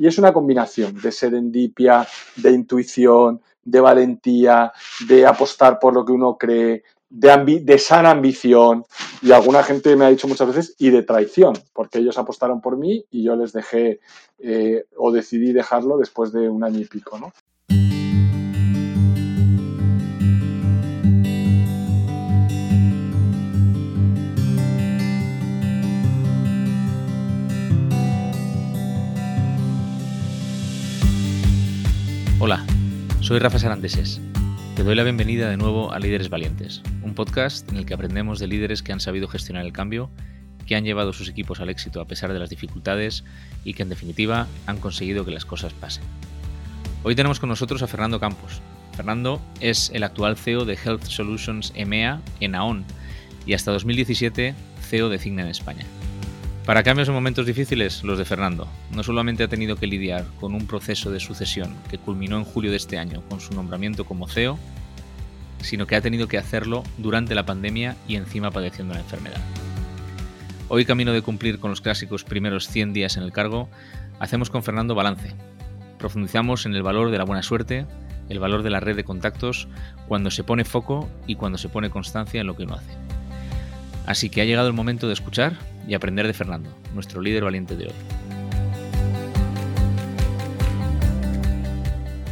Y es una combinación de serendipia, de intuición, de valentía, de apostar por lo que uno cree, de, sana ambición y alguna gente me ha dicho muchas veces y de traición, porque ellos apostaron por mí y yo les dejé eh, o decidí dejarlo después de un año y pico, ¿no? Hola, soy Rafa Sarandeses. Te doy la bienvenida de nuevo a Líderes Valientes, un podcast en el que aprendemos de líderes que han sabido gestionar el cambio, que han llevado sus equipos al éxito a pesar de las dificultades y que en definitiva han conseguido que las cosas pasen. Hoy tenemos con nosotros a Fernando Campos. Fernando es el actual CEO de Health Solutions EMEA en AON y hasta 2017 CEO de Cigna en España. Para cambios en momentos difíciles, los de Fernando. No solamente ha tenido que lidiar con un proceso de sucesión que culminó en julio de este año con su nombramiento como CEO, sino que ha tenido que hacerlo durante la pandemia y encima padeciendo la enfermedad. Hoy, camino de cumplir con los clásicos primeros 100 días en el cargo, hacemos con Fernando balance. Profundizamos en el valor de la buena suerte, el valor de la red de contactos, cuando se pone foco y cuando se pone constancia en lo que uno hace. Así que ha llegado el momento de escuchar y aprender de Fernando, nuestro líder valiente de hoy.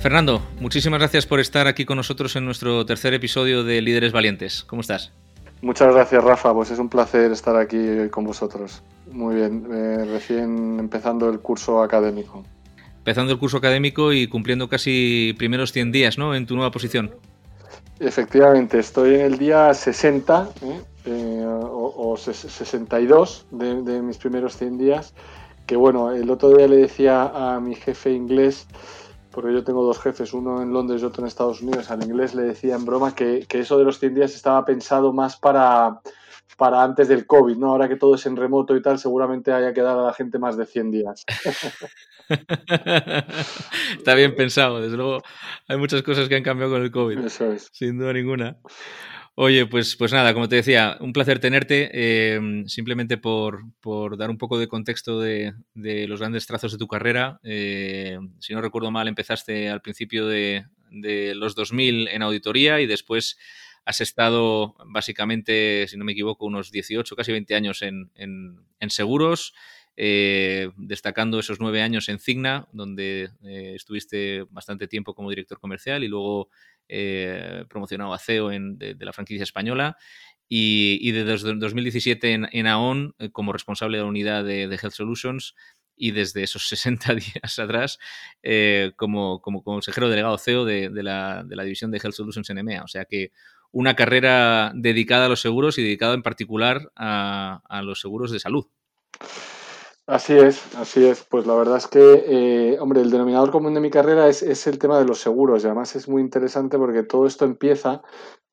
Fernando, muchísimas gracias por estar aquí con nosotros en nuestro tercer episodio de Líderes Valientes. ¿Cómo estás? Muchas gracias, Rafa. Pues es un placer estar aquí con vosotros. Muy bien, eh, recién empezando el curso académico. Empezando el curso académico y cumpliendo casi primeros 100 días, ¿no? En tu nueva posición. Efectivamente, estoy en el día 60 ¿eh? Eh, 62 de, de, mis primeros 100 días, que bueno, el otro día le decía a mi jefe inglés, porque yo tengo dos jefes, uno en Londres y otro en Estados Unidos, al inglés le decía en broma que, que eso de los 100 días estaba pensado más para, para antes del COVID, ¿no? Ahora que todo es en remoto y tal, seguramente haya quedado a la gente más de 100 días. Está bien pensado, desde luego hay muchas cosas que han cambiado con el COVID. Eso es. Sin duda ninguna. Oye, pues, pues nada, como te decía, un placer tenerte. Eh, simplemente por, dar un poco de contexto de, los grandes trazos de tu carrera. Eh, si no recuerdo mal, empezaste al principio de, los 2000 en auditoría y después has estado básicamente, si no me equivoco, unos 18, casi 20 años en, seguros. Eh, destacando esos nueve años en Cigna, donde estuviste bastante tiempo como director comercial y luego eh, promocionado a CEO de, la franquicia española. Y, desde 2017 en, en AON eh, como responsable de la unidad de, Health Solutions y desde esos 60 días atrás eh, como, como, consejero delegado CEO de, la, división de Health Solutions en EMEA. O sea que una carrera dedicada a los seguros y dedicada en particular a, a los seguros de salud. Así es, así es. Pues la verdad es que, eh, hombre, el denominador común de mi carrera es, es, el tema de los seguros y además es muy interesante porque todo esto empieza.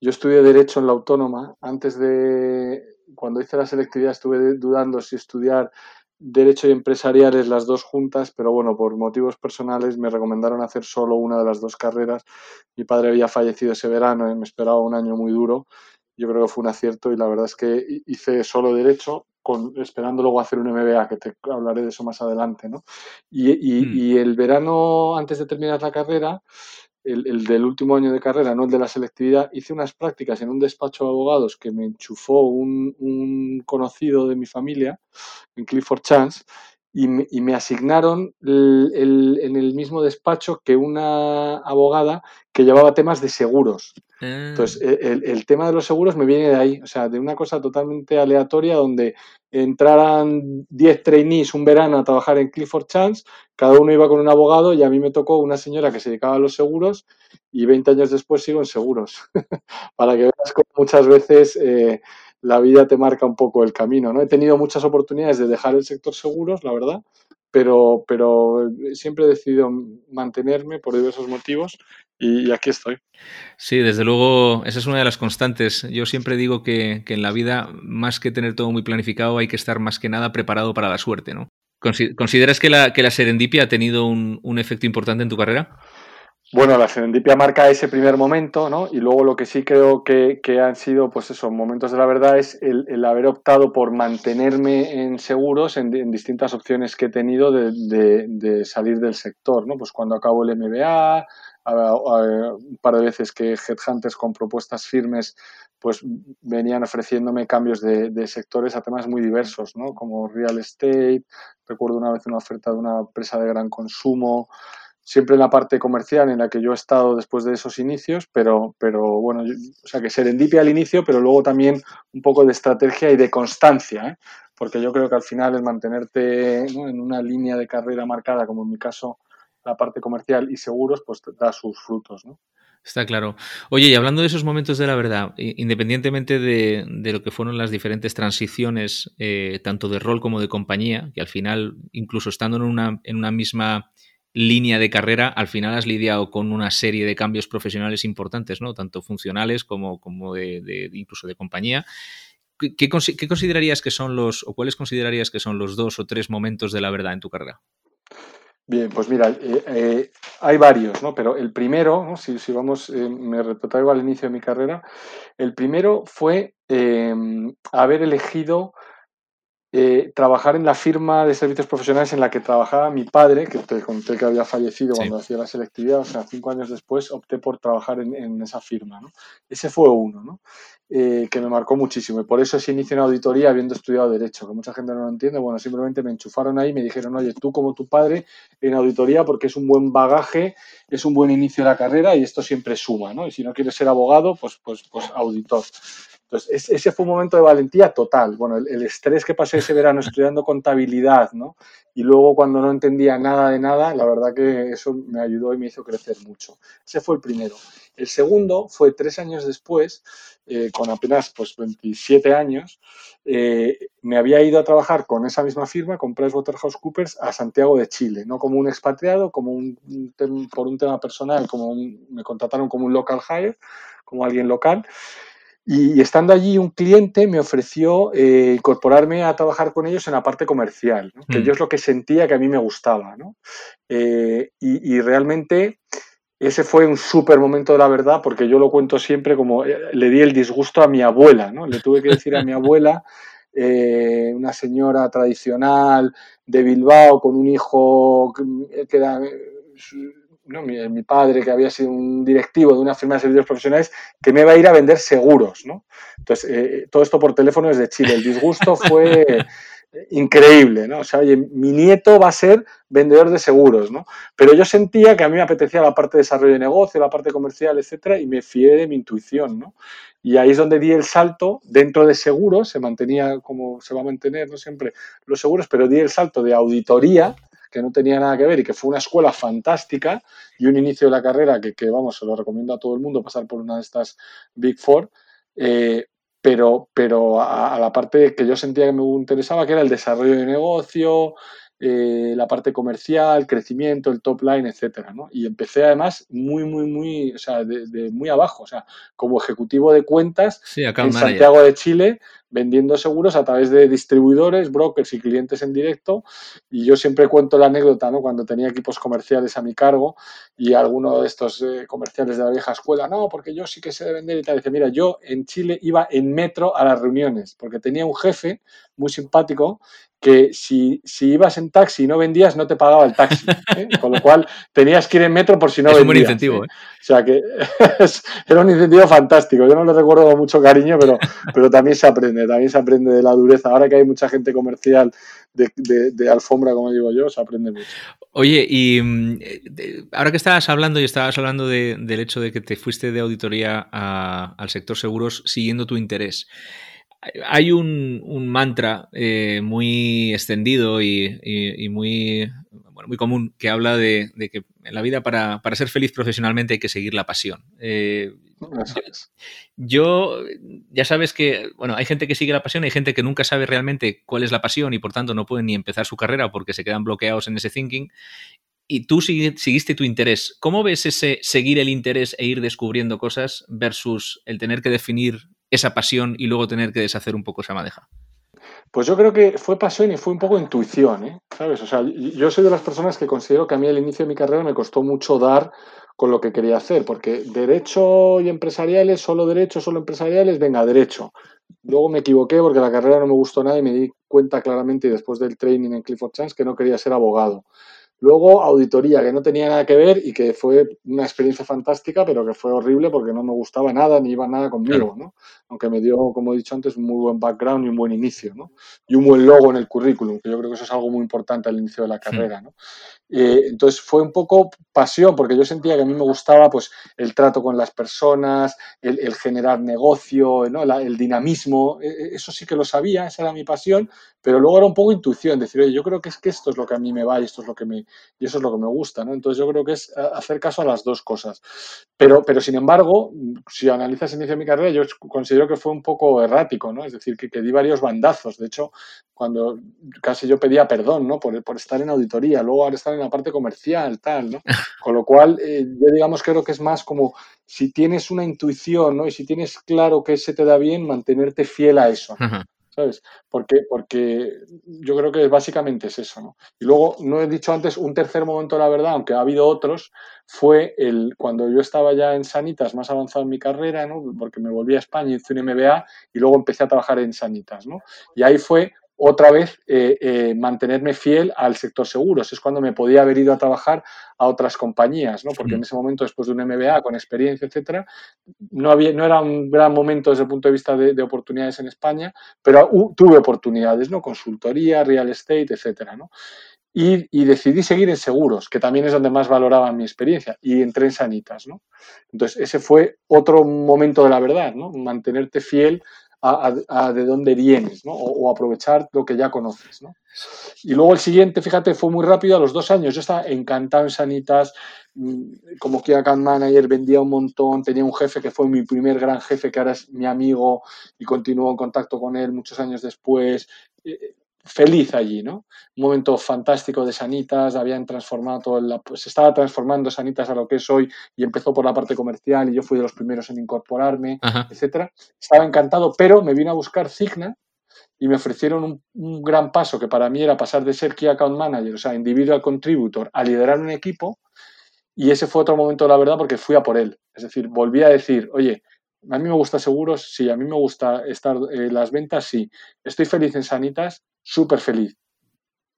Yo estudié Derecho en la Autónoma. Antes de, cuando hice la selectividad, estuve dudando si estudiar Derecho y Empresariales las dos juntas, pero bueno, por motivos personales me recomendaron hacer solo una de las dos carreras. Mi padre había fallecido ese verano y me esperaba un año muy duro. Yo creo que fue un acierto y la verdad es que hice solo Derecho esperando luego hacer un MBA, que te hablaré de eso más adelante, ¿no? Y, y, mm. el verano, antes de terminar la carrera, el, del último año de carrera, no el de la selectividad, hice unas prácticas en un despacho de abogados que me enchufó un, un conocido de mi familia, en Clifford Chance, y me, y me asignaron en el mismo despacho que una abogada que llevaba temas de seguros. Entonces, ah. e, el, tema de los seguros me viene de ahí, o sea, de una cosa totalmente aleatoria donde entraran 10 trainees un verano a trabajar en Clifford Chance, cada uno iba con un abogado y a mí me tocó una señora que se dedicaba a los seguros y 20 años después sigo en seguros. Para que veas cómo muchas veces eh, la vida te marca un poco el camino, ¿no? He tenido muchas oportunidades de dejar el sector seguros, la verdad, pero, pero siempre he decidido mantenerme por diversos motivos y, aquí estoy. Sí, desde luego, esa es una de las constantes. Yo siempre digo que, en la vida, más que tener todo muy planificado, hay que estar más que nada preparado para la suerte, ¿no? ¿Consideras que la, que la serendipia ha tenido un, un efecto importante en tu carrera? Bueno, la serendipia marca ese primer momento, ¿no? Y luego lo que sí creo que, han sido, pues esos momentos de la verdad es el, haber optado por mantenerme en seguros en, distintas opciones que he tenido de, salir del sector, ¿no? Pues cuando acabo el MBA, un par de veces que headhunters con propuestas firmes pues venían ofreciéndome cambios de, sectores a temas muy diversos, ¿no? Como real estate, recuerdo una vez una oferta de una empresa de gran consumo, siempre en la parte comercial en la que yo he estado después de esos inicios, pero, pero bueno, o sea que serendipia al inicio, pero luego también un poco de estrategia y de constancia, ¿eh? porque yo creo que al final el mantenerte en una línea de carrera marcada, como en mi caso la parte comercial y seguros, pues da sus frutos, ¿no? Está claro. Oye, y hablando de esos momentos de la verdad, independientemente de, lo que fueron las diferentes transiciones, eh, tanto de rol como de compañía, que al final, incluso estando en una, en una misma línea de carrera, al final has lidiado con una serie de cambios profesionales importantes, ¿no? Tanto funcionales como, como de, incluso de compañía. ¿Qué, considerarías que son los, o cuáles considerarías que son los dos o tres momentos de la verdad en tu carrera? Bien, pues mira, eh, eh, hay varios, ¿no? Pero el primero, si, vamos, eh, me retrotraigo al inicio de mi carrera, el primero fue haber elegido eh, trabajar en la firma de servicios profesionales en la que trabajaba mi padre, que te conté que había fallecido cuando hacía la selectividad, o sea, cinco años después opté por trabajar en, esa firma. ¿no? Ese fue uno, ¿no? Eh, que me marcó muchísimo. Y por eso ese inicio en auditoría habiendo estudiado Derecho, que mucha gente no lo entiende. Bueno, simplemente me enchufaron ahí y me dijeron, oye, tú como tu padre en auditoría, porque es un buen bagaje, es un buen inicio de la carrera y esto siempre suma, ¿no? Y si no quieres ser abogado, pues, pues, pues auditor. Entonces, ese fue un momento de valentía total. Bueno, el, estrés que pasé ese verano estudiando contabilidad, ¿no? Y luego cuando no entendía nada de nada, la verdad que eso me ayudó y me hizo crecer mucho. Ese fue el primero. El segundo fue tres años después, eh, con apenas pues 27 años, eh, me había ido a trabajar con esa misma firma, con PricewaterhouseCoopers, a Santiago de Chile, no como un expatriado, como un, por un tema personal, como me contrataron como un local hire, como alguien local. Y, estando allí, un cliente me ofreció eh, incorporarme a trabajar con ellos en la parte comercial, que mm. yo es lo que sentía que a mí me gustaba. ¿no? Eh, y, realmente ese fue un súper momento de la verdad, porque yo lo cuento siempre como eh, le di el disgusto a mi abuela. ¿no? Le tuve que decir a mi abuela, una señora tradicional de Bilbao, con un hijo que era mi, padre, que había sido un directivo de una firma de servicios profesionales, que me iba a ir a vender seguros. ¿no? Entonces, eh, todo esto por teléfono desde Chile. El disgusto fue increíble, ¿no? O sea, oye, mi nieto va a ser vendedor de seguros, ¿no? Pero yo sentía que a mí me apetecía la parte de desarrollo de negocio, la parte comercial, etcétera, y me fié de mi intuición, ¿no? Y ahí es donde di el salto dentro de seguros, se mantenía como se va a mantener, ¿no? Siempre los seguros, pero di el salto de auditoría que no tenía nada que ver y que fue una escuela fantástica y un inicio de la carrera que, vamos, se lo recomiendo a todo el mundo pasar por una de estas Big Four, eh, pero, pero a, la parte que yo sentía que me interesaba, que era el desarrollo de negocio, eh, la parte comercial, crecimiento, el top line, etcétera, ¿no? Y empecé además muy, muy, muy, o sea, de, muy abajo, o sea, como ejecutivo de cuentas en Santiago de Chile, vendiendo seguros a través de distribuidores, brokers y clientes en directo. Y yo siempre cuento la anécdota, ¿no? Cuando tenía equipos comerciales a mi cargo y alguno de estos eh, comerciales de la vieja escuela, no, porque yo sí que sé de vender y tal. Dice, mira, yo en Chile iba en metro a las reuniones porque tenía un jefe muy simpático que si, si, ibas en taxi y no vendías, no te pagaba el taxi. ¿eh? Con lo cual tenías que ir en metro por si no vendías. Es un buen incentivo. ¿eh? O sea que era un incentivo fantástico. Yo no lo recuerdo con mucho cariño, pero, pero también se aprende, también se aprende de la dureza. Ahora que hay mucha gente comercial de, alfombra, como digo yo, se aprende mucho. Oye, y mm, ahora que estabas hablando y estabas hablando del hecho de que te fuiste de auditoría al sector seguros siguiendo tu interés hay un, mantra eh, muy extendido y, muy, muy común que habla de, que en la vida para, ser feliz profesionalmente hay que seguir la pasión. Eh, yo, ya sabes que, bueno, hay gente que sigue la pasión, hay gente que nunca sabe realmente cuál es la pasión y por tanto no pueden ni empezar su carrera porque se quedan bloqueados en ese thinking. Y tú seguiste tu interés. ¿Cómo ves ese seguir el interés e ir descubriendo cosas versus el tener que definir esa pasión y luego tener que deshacer un poco esa madeja? Pues yo creo que fue pasión y fue un poco intuición, ¿eh? ¿sabes? O sea, yo soy de las personas que considero que a mí al inicio de mi carrera me costó mucho dar con lo que quería hacer, porque derecho y empresariales, solo derecho, solo empresariales, venga, derecho. Luego me equivoqué porque la carrera no me gustó nada y me di cuenta claramente después del training en Clifford Chance que no quería ser abogado. Luego auditoría, que no tenía nada que ver y que fue una experiencia fantástica, pero que fue horrible porque no me gustaba nada ni iba nada conmigo, ¿no? Aunque me dio, como he dicho antes, un muy buen background y un buen inicio, ¿no? Y un buen logo en el currículum, que yo creo que eso es algo muy importante al inicio de la carrera, ¿no? Eh, entonces fue un poco pasión, porque yo sentía que a mí me gustaba pues, el trato con las personas, el, generar negocio, el dinamismo, e, e, eso sí que lo sabía, esa era mi pasión, pero luego era un poco intuición, decir, oye, yo creo que es que esto es lo que a mí me va y esto es lo que me, y eso es lo que me gusta, ¿no? Entonces yo creo que es hacer caso a las dos cosas. Pero, pero sin embargo, si analizas el inicio de mi carrera, yo considero que fue un poco errático, ¿no? Es decir, que, que di varios bandazos. De hecho, cuando casi yo pedía perdón, ¿no? Por, por estar en auditoría, luego ahora estar en la parte comercial, tal, ¿no? Con lo cual, eh, yo digamos creo que es más como si tienes una intuición, ¿no? Y si tienes claro que se te da bien, mantenerte fiel a eso. ¿Sabes? Porque, porque yo creo que básicamente es eso, ¿no? Y luego, no he dicho antes, un tercer momento, la verdad, aunque ha habido otros, fue el cuando yo estaba ya en Sanitas, más avanzado en mi carrera, ¿no? Porque me volví a España, hice un MBA y luego empecé a trabajar en Sanitas, ¿no? Y ahí fue otra vez eh, eh, mantenerme fiel al sector seguros. Es cuando me podía haber ido a trabajar a otras compañías, ¿no? Porque en ese momento, después de un MBA, con experiencia, etcétera, no, había, no era un gran momento desde el punto de vista de, oportunidades en España, pero tuve oportunidades, ¿no? Consultoría, real estate, etcétera, ¿no? Y, y, decidí seguir en seguros, que también es donde más valoraba mi experiencia, y entré en sanitas, ¿no? Entonces, ese fue otro momento de la verdad, ¿no? Mantenerte fiel a, de dónde vienes, ¿no? O, aprovechar lo que ya conoces, ¿no? Y luego el siguiente, fíjate, fue muy rápido, a los dos años yo estaba encantado en Sanitas, mm, como Key Account Manager, vendía un montón, tenía un jefe que fue mi primer gran jefe, que ahora es mi amigo y continúo en contacto con él muchos años después. Feliz allí, ¿no? Un momento fantástico de Sanitas, habían transformado todo, la, pues se estaba transformando Sanitas a lo que es hoy y empezó por la parte comercial y yo fui de los primeros en incorporarme, etcétera. Estaba encantado, pero me vino a buscar Cigna y me ofrecieron un, gran paso que para mí era pasar de ser Key Account Manager, o sea, individual contributor, a liderar un equipo y ese fue otro momento, la verdad, porque fui a por él. Es decir, volví a decir, oye, a mí me gusta seguros, sí, a mí me gusta estar en las ventas, sí. Estoy feliz en Sanitas, súper feliz.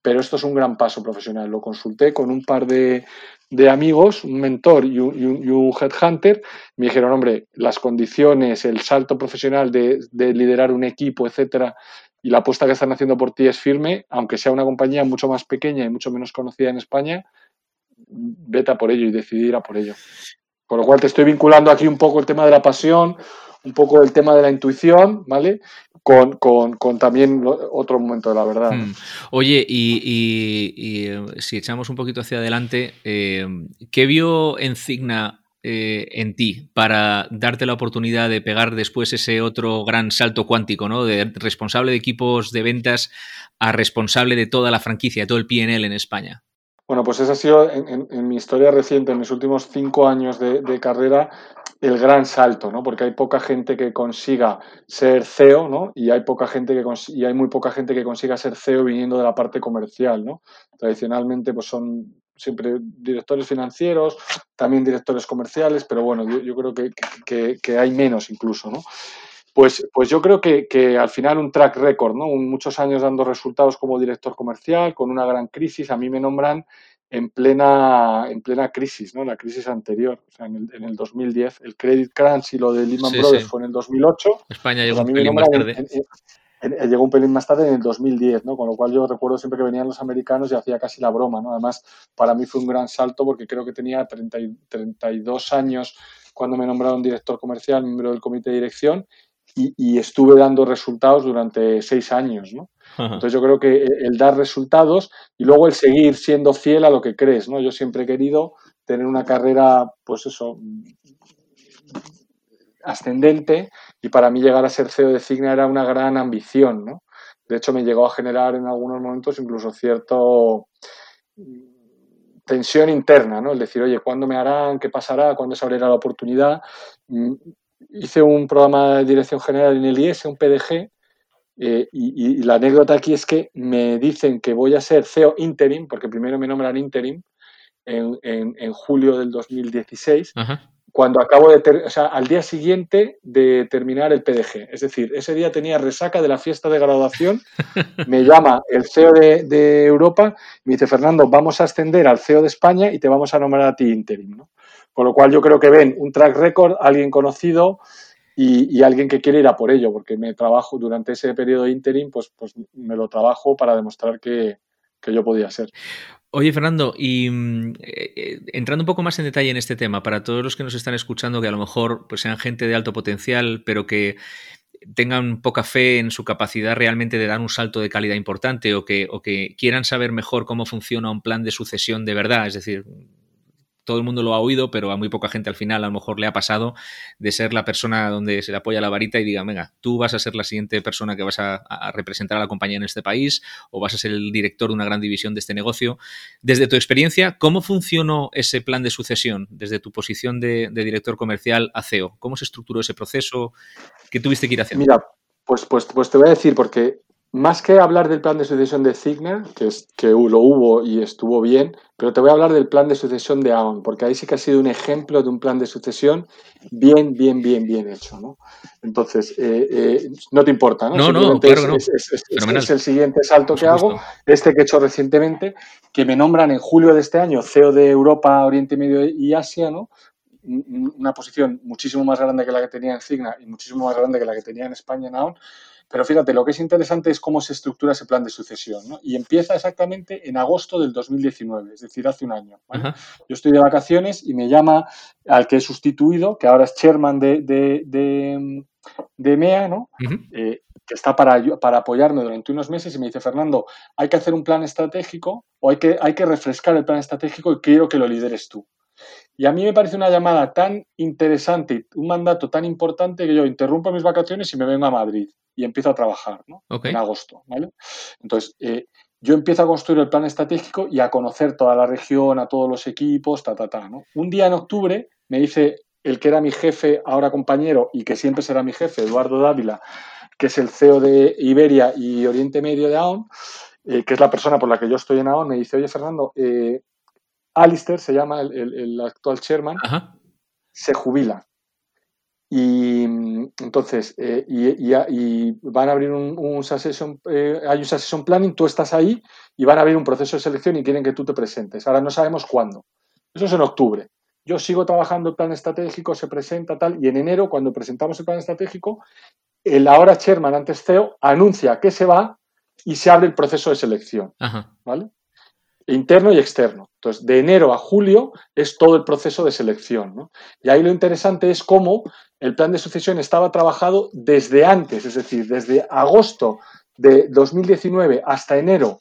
Pero esto es un gran paso profesional. Lo consulté con un par de, amigos, un mentor y un, headhunter. Me dijeron, hombre, las condiciones, el salto profesional de, liderar un equipo, etcétera, y la apuesta que están haciendo por ti es firme, aunque sea una compañía mucho más pequeña y mucho menos conocida en España, vete a por ello y decidir a por ello. Con lo cual te estoy vinculando aquí un poco el tema de la pasión, un poco el tema de la intuición, ¿vale? Con, también otro momento de la verdad. Hmm. Oye, y, eh, si echamos un poquito hacia adelante, eh, ¿qué vio en Cigna eh, en ti para darte la oportunidad de pegar después ese otro gran salto cuántico, ¿no? De responsable de equipos de ventas a responsable de toda la franquicia, de todo el PNL en España? Bueno, pues esa ha sido en, mi historia reciente, en mis últimos cinco años de, carrera, el gran salto, ¿no? Porque hay poca gente que consiga ser CEO, ¿no? Y hay poca gente que y hay muy poca gente que consiga ser CEO viniendo de la parte comercial, ¿no? Tradicionalmente, pues son siempre directores financieros, también directores comerciales, pero bueno, yo, creo que, que, hay menos incluso, ¿no? Pues, pues yo creo que, al final un track record, ¿no? muchos años dando resultados como director comercial, con una gran crisis. A mí me nombran en plena, en plena crisis, ¿no? La crisis anterior, o sea, en el, en el 2010. El Credit Crunch y lo de Lehman Brothers fue en el 2008. España llegó un pelín más tarde. llegó un pelín más tarde en el 2010, ¿no? Con lo cual yo recuerdo siempre que venían los americanos y hacía casi la broma, ¿no? Además, para mí fue un gran salto porque creo que tenía 30, 32 años cuando me nombraron director comercial, miembro del comité de dirección, y, estuve dando resultados durante seis años, ¿no? Entonces yo creo que el dar resultados y luego el seguir siendo fiel a lo que crees, ¿no? Yo siempre he querido tener una carrera, pues eso, ascendente y para mí llegar a ser CEO de Cigna era una gran ambición, ¿no? De hecho me llegó a generar en algunos momentos incluso cierto tensión interna, ¿no? El decir, oye, ¿cuándo me harán? ¿Qué pasará? ¿Cuándo se abrirá la oportunidad? Hice un programa de dirección general en el IES, un PDG, eh, y, la anécdota aquí es que me dicen que voy a ser CEO interim, porque primero me nombran interim, en, en, julio del 2016. Cuando acabo de, o sea, al día siguiente de terminar el PDG. Es decir, ese día tenía resaca de la fiesta de graduación. Me llama el CEO de, de Europa me dice, Fernando, vamos a ascender al CEO de España y te vamos a nombrar a ti interim. ¿no? Con lo cual yo creo que ven un track record, alguien conocido, y, alguien que quiere ir a por ello, porque me trabajo durante ese periodo interim, pues, pues me lo trabajo para demostrar que, yo podía ser. Oye, Fernando, y mm, eh, eh, entrando un poco más en detalle en este tema, para todos los que nos están escuchando, que a lo mejor pues, sean gente de alto potencial, pero que tengan poca fe en su capacidad realmente de dar un salto de calidad importante o que, o que quieran saber mejor cómo funciona un plan de sucesión de verdad, es decir, todo el mundo lo ha oído, pero a muy poca gente al final a lo mejor le ha pasado de ser la persona donde se le apoya la varita y diga, venga, tú vas a ser la siguiente persona que vas a, representar a la compañía en este país o vas a ser el director de una gran división de este negocio. Desde tu experiencia, ¿cómo funcionó ese plan de sucesión desde tu posición de, director comercial a CEO? ¿Cómo se estructuró ese proceso? ¿Qué tuviste que ir haciendo? Mira, pues, pues, pues te voy a decir, porque más que hablar del plan de sucesión de Cigna, que, es, que lo hubo y estuvo bien, pero te voy a hablar del plan de sucesión de Aon, porque ahí sí que ha sido un ejemplo de un plan de sucesión bien, bien, bien, bien hecho. ¿no? Entonces, eh, eh, no te importa, ¿no? No, no, claro es, es, el siguiente salto que hago, este que he hecho recientemente, que me nombran en julio de este año CEO de Europa, Oriente Medio y Asia, ¿no? una posición muchísimo más grande que la que tenía en Cigna y muchísimo más grande que la que tenía en España en Aon, pero fíjate, lo que es interesante es cómo se estructura ese plan de sucesión, ¿no? Y empieza exactamente en agosto del 2019, es decir, hace un año. Yo estoy de vacaciones y me llama al que he sustituido, que ahora es chairman de, de, MEA, ¿no? Eh, que está para, para apoyarme durante unos meses y me dice, Fernando, hay que hacer un plan estratégico o hay que, hay que refrescar el plan estratégico y quiero que lo lideres tú. Y a mí me parece una llamada tan interesante, un mandato tan importante que yo interrumpo mis vacaciones y me vengo a Madrid y empiezo a trabajar ¿no? en agosto. ¿vale? Entonces, eh, yo empiezo a construir el plan estratégico y a conocer toda la región, a todos los equipos, ta, ta, ta. ¿no? Un día en octubre me dice el que era mi jefe, ahora compañero, y que siempre será mi jefe, Eduardo Dávila, que es el CEO de Iberia y Oriente Medio de AON, eh, que es la persona por la que yo estoy en AON, me dice, oye Fernando, eh, Alistair se llama el, actual chairman, se jubila. Y entonces, eh, y, van a abrir un, un succession, eh, hay un succession planning, tú estás ahí y van a abrir un proceso de selección y quieren que tú te presentes. Ahora no sabemos cuándo. Eso es en octubre. Yo sigo trabajando el plan estratégico, se presenta tal, y en enero, cuando presentamos el plan estratégico, el ahora chairman, antes CEO, anuncia que se va y se abre el proceso de selección. ¿Vale? Interno y externo. Entonces, de enero a julio es todo el proceso de selección. Y ahí lo interesante es cómo el plan de sucesión estaba trabajado desde antes, es decir, desde agosto de 2019 hasta enero.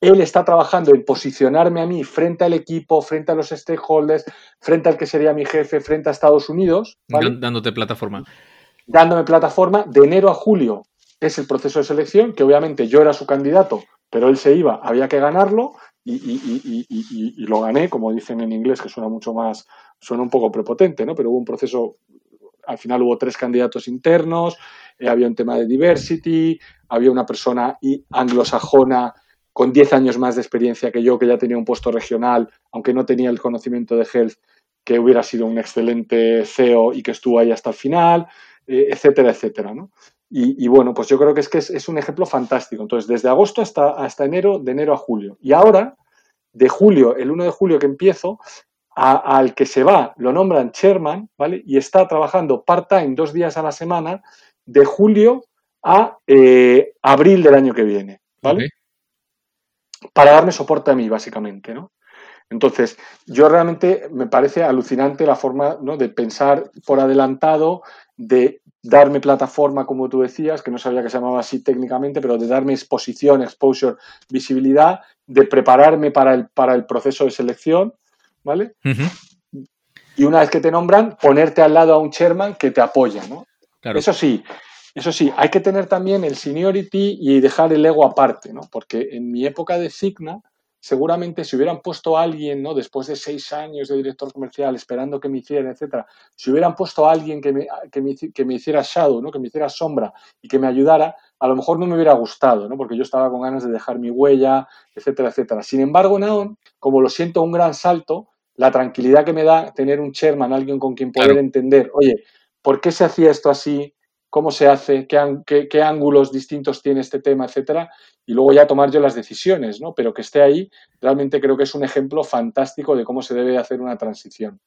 Él está trabajando en posicionarme a mí frente al equipo, frente a los stakeholders, frente al que sería mi jefe, frente a Estados Unidos. Dándote plataforma. Dándome plataforma. De enero a julio es el proceso de selección, que obviamente yo era su candidato, pero él se iba, había que ganarlo y, lo gané, como dicen en inglés, que suena mucho más, suena un poco prepotente, ¿no? Pero hubo un proceso, al final hubo tres candidatos internos, eh, había un tema de diversity, había una persona anglosajona con 10 años más de experiencia que yo, que ya tenía un puesto regional, aunque no tenía el conocimiento de health, que hubiera sido un excelente CEO y que estuvo ahí hasta el final, eh, etcétera, etcétera, ¿no? Y, bueno, pues yo creo que es que es, un ejemplo fantástico. Entonces, desde agosto hasta, hasta enero, de enero a julio. Y ahora, de julio, el 1 de julio que empiezo, al que se va lo nombran chairman, ¿vale? Y está trabajando part-time dos días a la semana, de julio a eh, abril del año que viene, ¿vale? Para darme soporte a mí, básicamente, ¿no? Entonces, yo realmente me parece alucinante la forma ¿no? de pensar por adelantado, de darme plataforma, como tú decías, que no sabía que se llamaba así técnicamente, pero de darme exposición, exposure, visibilidad, de prepararme para el, para el proceso de selección, ¿vale? Y una vez que te nombran, ponerte al lado a un chairman que te apoya, ¿no? Eso sí, eso sí, hay que tener también el seniority y dejar el ego aparte, ¿no? Porque en mi época de Cigna, seguramente si hubieran puesto a alguien, ¿no? Después de seis años de director comercial, esperando que me hiciera, etcétera, si hubieran puesto a alguien que me, que me, que me hiciera shadow, ¿no? Que me hiciera sombra y que me ayudara, a lo mejor no me hubiera gustado, ¿no? Porque yo estaba con ganas de dejar mi huella, etcétera, etcétera. Sin embargo, Naon, como lo siento un gran salto, la tranquilidad que me da tener un chairman, alguien con quien poder entender, oye, ¿por qué se hacía esto así? Cómo se hace, qué, qué, ángulos distintos tiene este tema, etcétera, y luego ya tomar yo las decisiones, ¿no? Pero que esté ahí, realmente creo que es un ejemplo fantástico de cómo se debe hacer una transición.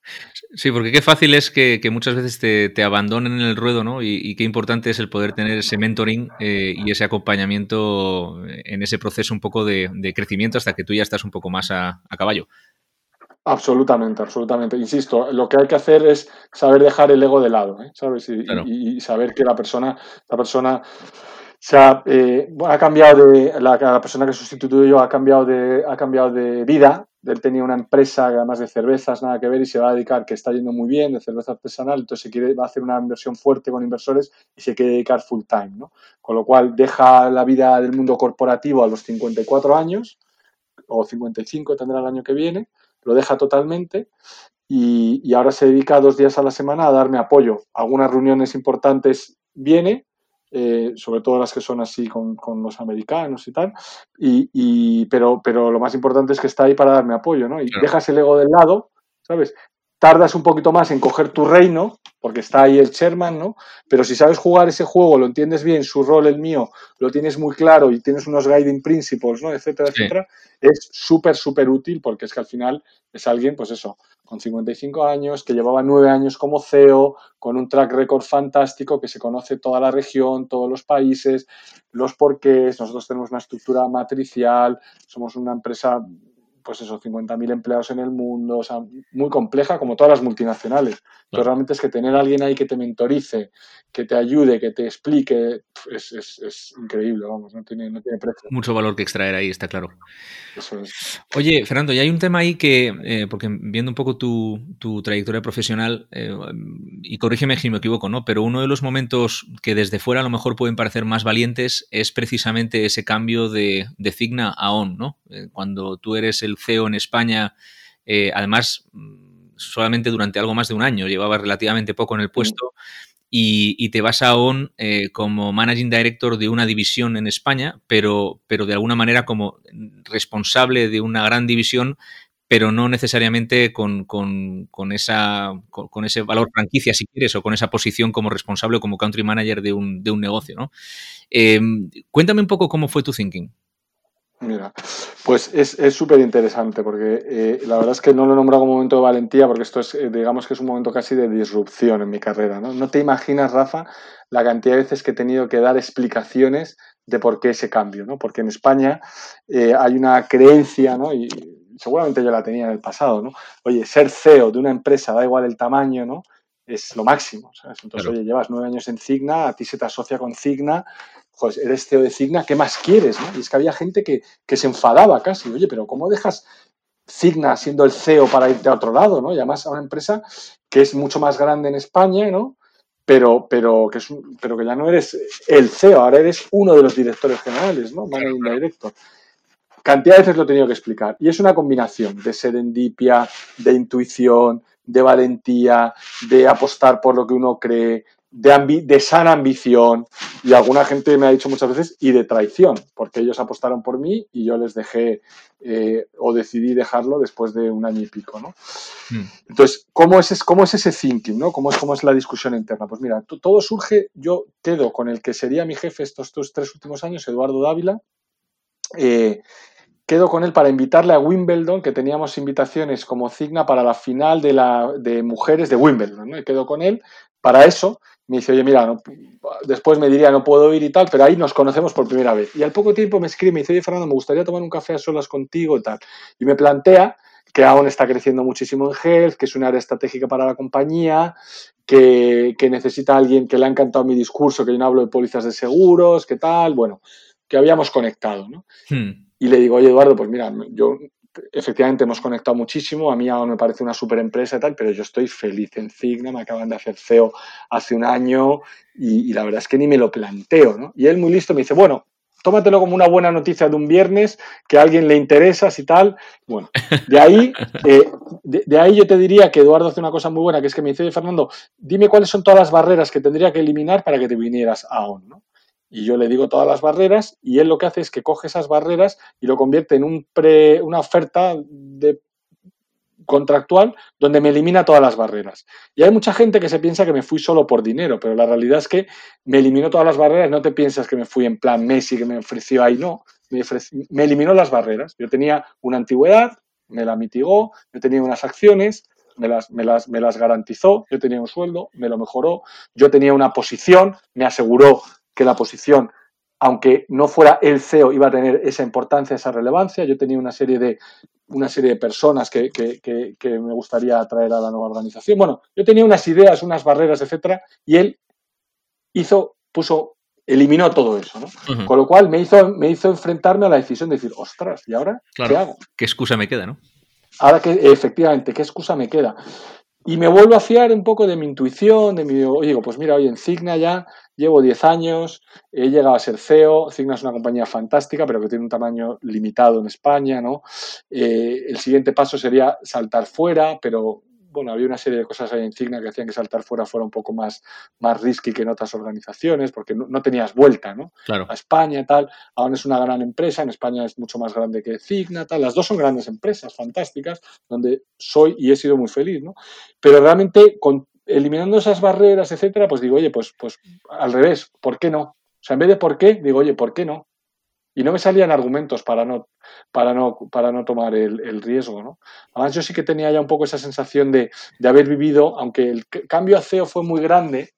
Sí, porque qué fácil es que, muchas veces te, abandonen en el ruedo, ¿no? Y, qué importante es el poder tener ese mentoring eh, y ese acompañamiento en ese proceso un poco de, crecimiento hasta que tú ya estás un poco más a caballo. Absolutamente, absolutamente. Insisto, lo que hay que hacer es saber dejar el ego de lado, ¿eh? ¿sabes? Y, saber que la persona, la persona se ha, eh, ha cambiado de, la, la, persona que sustituyó yo ha cambiado de, ha cambiado de vida. Él tenía una empresa, además de cervezas, nada que ver, y se va a dedicar, que está yendo muy bien, de cerveza artesanal, entonces se quiere, va a hacer una inversión fuerte con inversores y se quiere dedicar full time, ¿no? Con lo cual deja la vida del mundo corporativo a los 54 años, o 55 tendrá el año que viene, lo deja totalmente y, ahora se dedica dos días a la semana a darme apoyo. Algunas reuniones importantes viene, eh, sobre todo las que son así con, los americanos y tal, y, pero, pero lo más importante es que está ahí para darme apoyo, ¿no? Y dejas el ego del lado, ¿sabes? Tardas un poquito más en coger tu reino, porque está ahí el Sherman, ¿no? Pero si sabes jugar ese juego, lo entiendes bien, su rol, el mío, lo tienes muy claro y tienes unos guiding principles, ¿no? Etcétera, etcétera, es súper, súper útil porque es que al final es alguien, pues eso, con 55 años, que llevaba nueve años como CEO, con un track record fantástico, que se conoce toda la región, todos los países, los porqués, nosotros tenemos una estructura matricial, somos una empresa pues eso, 50.000 empleados en el mundo, o sea, muy compleja como todas las multinacionales. Pero realmente es que tener a alguien ahí que te mentorice, que te ayude, que te explique, es, es, es increíble, vamos, no tiene, no tiene, precio. Mucho valor que extraer ahí, está claro. Oye, Fernando, y hay un tema ahí que, eh, porque viendo un poco tu, tu trayectoria profesional, eh, y corrígeme si me equivoco, ¿no? Pero uno de los momentos que desde fuera a lo mejor pueden parecer más valientes es precisamente ese cambio de, de Cigna a ON, ¿no? Eh, cuando tú eres el CEO en España, eh, además solamente durante algo más de un año, llevaba relativamente poco en el puesto. Y, te vas a ON eh, como Managing Director de una división en España, pero, pero de alguna manera como responsable de una gran división, pero no necesariamente con, esa, con, ese valor franquicia, si quieres, o con esa posición como responsable o como country manager de un, de un negocio. ¿no? cuéntame un poco cómo fue tu thinking. Mira, pues es súper interesante porque eh, la verdad es que no lo he nombrado como momento de valentía porque esto es, eh, digamos que es un momento casi de disrupción en mi carrera. ¿no? no te imaginas, Rafa, la cantidad de veces que he tenido que dar explicaciones de por qué ese cambio, ¿no? Porque en España eh, hay una creencia, ¿no? Y seguramente yo la tenía en el pasado, ¿no? Oye, ser CEO de una empresa, da igual el tamaño, ¿no? Es lo máximo, ¿sabes? Entonces, oye, llevas nueve años en Cigna, a ti se te asocia con Cigna, pues eres CEO de Cigna, ¿qué más quieres? Y es que había gente que, se enfadaba casi, oye, pero ¿cómo dejas Cigna siendo el CEO para irte a otro lado? ¿no? Y además a una empresa que es mucho más grande en España, ¿no? Pero, pero, que es pero que ya no eres el CEO, ahora eres uno de los directores generales, ¿no? Managing Director. Cantidad de veces lo he tenido que explicar. Y es una combinación de serendipia, de intuición, de valentía, de apostar por lo que uno cree, de, sana ambición y alguna gente me ha dicho muchas veces y de traición, porque ellos apostaron por mí y yo les dejé eh, o decidí dejarlo después de un año y pico, ¿no? Hmm. Entonces, ¿cómo es, ¿cómo es ese thinking, ¿no? ¿Cómo es, cómo es la discusión interna? Pues mira, todo surge, yo quedo con el que sería mi jefe estos, tres últimos años, Eduardo Dávila, eh, quedo con él para invitarle a Wimbledon, que teníamos invitaciones como Cigna para la final de, la, de mujeres de Wimbledon, ¿no? Y quedo con él para eso me dice, oye, mira, después me diría, no puedo ir y tal, pero ahí nos conocemos por primera vez. Y al poco tiempo me escribe, me dice, oye, Fernando, me gustaría tomar un café a solas contigo y tal. Y me plantea que aún está creciendo muchísimo en Health, que es un área estratégica para la compañía, que, necesita alguien que le ha encantado mi discurso, que yo no hablo de pólizas de seguros, que tal, bueno, que habíamos conectado, ¿no? Hmm. Y le digo, oye, Eduardo, pues mira, yo efectivamente hemos conectado muchísimo, a mí aún me parece una super empresa y tal, pero yo estoy feliz en Cigna, me acaban de hacer CEO hace un año y, la verdad es que ni me lo planteo, ¿no? Y él muy listo me dice, bueno, tómatelo como una buena noticia de un viernes, que a alguien le interesa, y tal. Bueno, de ahí, eh, de, ahí yo te diría que Eduardo hace una cosa muy buena, que es que me dice, Fernando, dime cuáles son todas las barreras que tendría que eliminar para que te vinieras a ON, ¿no? Y yo le digo todas las barreras y él lo que hace es que coge esas barreras y lo convierte en un pre, una oferta de contractual donde me elimina todas las barreras. Y hay mucha gente que se piensa que me fui solo por dinero, pero la realidad es que me eliminó todas las barreras. No te piensas que me fui en plan Messi, que me ofreció ahí, no. Me, me eliminó las barreras. Yo tenía una antigüedad, me la mitigó, yo tenía unas acciones, me las, me, las, me las, garantizó, yo tenía un sueldo, me lo mejoró, yo tenía una posición, me aseguró que la posición aunque no fuera el CEO, iba a tener esa importancia, esa relevancia. Yo tenía una serie de, una serie de personas que, me gustaría atraer a la nueva organización. Bueno, yo tenía unas ideas, unas barreras, etcétera, y él hizo, puso, eliminó todo eso, ¿no? Con lo cual me hizo, me hizo enfrentarme a la decisión de decir, ostras, ¿y ahora qué hago? ¿Qué excusa me queda, no? Ahora que, efectivamente, ¿qué excusa me queda? Y me vuelvo a fiar un poco de mi intuición, de mi, oye, pues mira, hoy en Cigna ya llevo 10 años, he llegado a ser CEO, Cigna es una compañía fantástica, pero que tiene un tamaño limitado en España, ¿no? Eh, el siguiente paso sería saltar fuera, pero bueno, había una serie de cosas ahí en Cigna que hacían que saltar fuera fuera un poco más, más risky que en otras organizaciones, porque no, tenías vuelta, ¿no? Claro. A España, tal. Aún es una gran empresa, en España es mucho más grande que Cigna, tal. Las dos son grandes empresas, fantásticas, donde soy y he sido muy feliz, ¿no? Pero realmente, con, eliminando esas barreras, etcétera, pues digo, oye, pues, pues al revés, ¿por qué no? O sea, en vez de por qué, digo, oye, ¿por qué no? Y no me salían argumentos para no, para no, para no tomar el, riesgo. ¿no? Además, yo sí que tenía ya un poco esa sensación de, de, haber vivido, aunque el cambio a CEO fue muy grande,